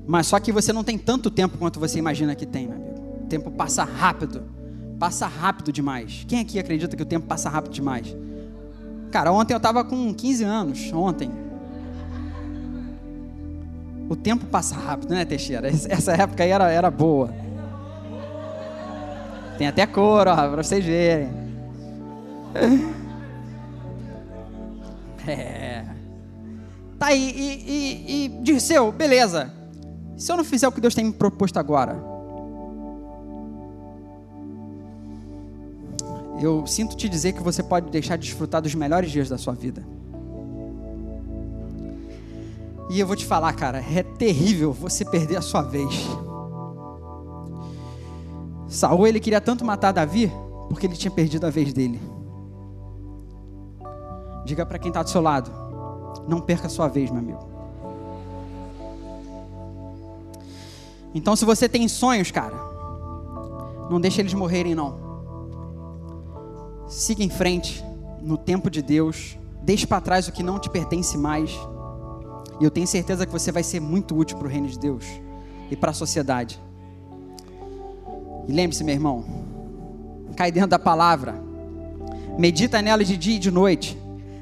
Mas só que você não tem tanto tempo quanto você imagina que tem, meu amigo. O tempo passa rápido. Passa rápido demais. Quem aqui acredita que o tempo passa rápido demais? Cara, ontem eu estava com 15 anos. Ontem. O tempo passa rápido, né, Teixeira? Essa época aí era, era boa. Tem até cor, ó, pra vocês verem. É. Tá aí, e, e, e Dirceu, beleza. Se eu não fizer o que Deus tem me proposto agora, eu sinto te dizer que você pode deixar de desfrutar dos melhores dias da sua vida. E eu vou te falar, cara, é terrível você perder a sua vez. Saul ele queria tanto matar Davi porque ele tinha perdido a vez dele. Diga para quem está do seu lado, não perca a sua vez, meu amigo. Então, se você tem sonhos, cara, não deixe eles morrerem, não. Siga em frente, no tempo de Deus. Deixe para trás o que não te pertence mais. E eu tenho certeza que você vai ser muito útil para o reino de Deus e para a sociedade. E lembre-se, meu irmão, cai dentro da palavra, medita nela de dia e de noite.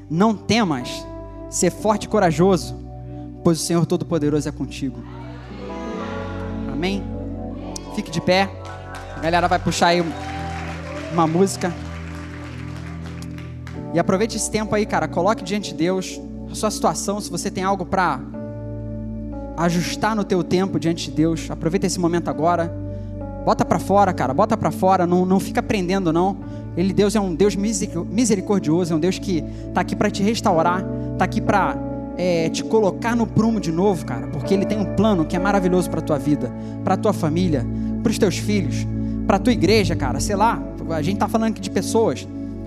Não temas, ser forte e corajoso, pois o Senhor Todo-Poderoso é contigo. Amém? Fique de pé. A galera vai puxar aí uma música. E aproveite esse tempo aí, cara. Coloque diante de Deus a sua situação. Se você tem algo para ajustar no teu tempo diante de Deus, aproveita esse momento agora. Bota para fora, cara. Bota para fora. Não, não fica prendendo, não. Ele, Deus, é um Deus misericordioso. É um Deus que está aqui para te restaurar. Está aqui para é, te colocar no prumo de novo, cara. Porque Ele tem um plano que é maravilhoso para tua vida, para tua família, para os teus filhos, para tua igreja, cara. Sei lá. A gente está falando aqui de pessoas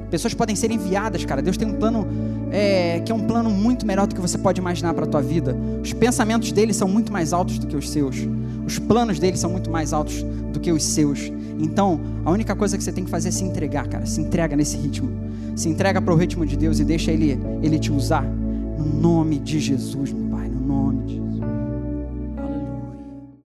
Pessoas podem ser enviadas, cara. Deus tem um plano é, que é um plano muito melhor do que você pode imaginar para a tua vida. Os pensamentos dele são muito mais altos do que os seus. Os planos dele são muito mais altos do que os seus. Então, a única coisa que você tem que fazer é se entregar, cara. Se entrega nesse ritmo. Se entrega para o ritmo de Deus e deixa ele, ele te usar. No nome de Jesus, meu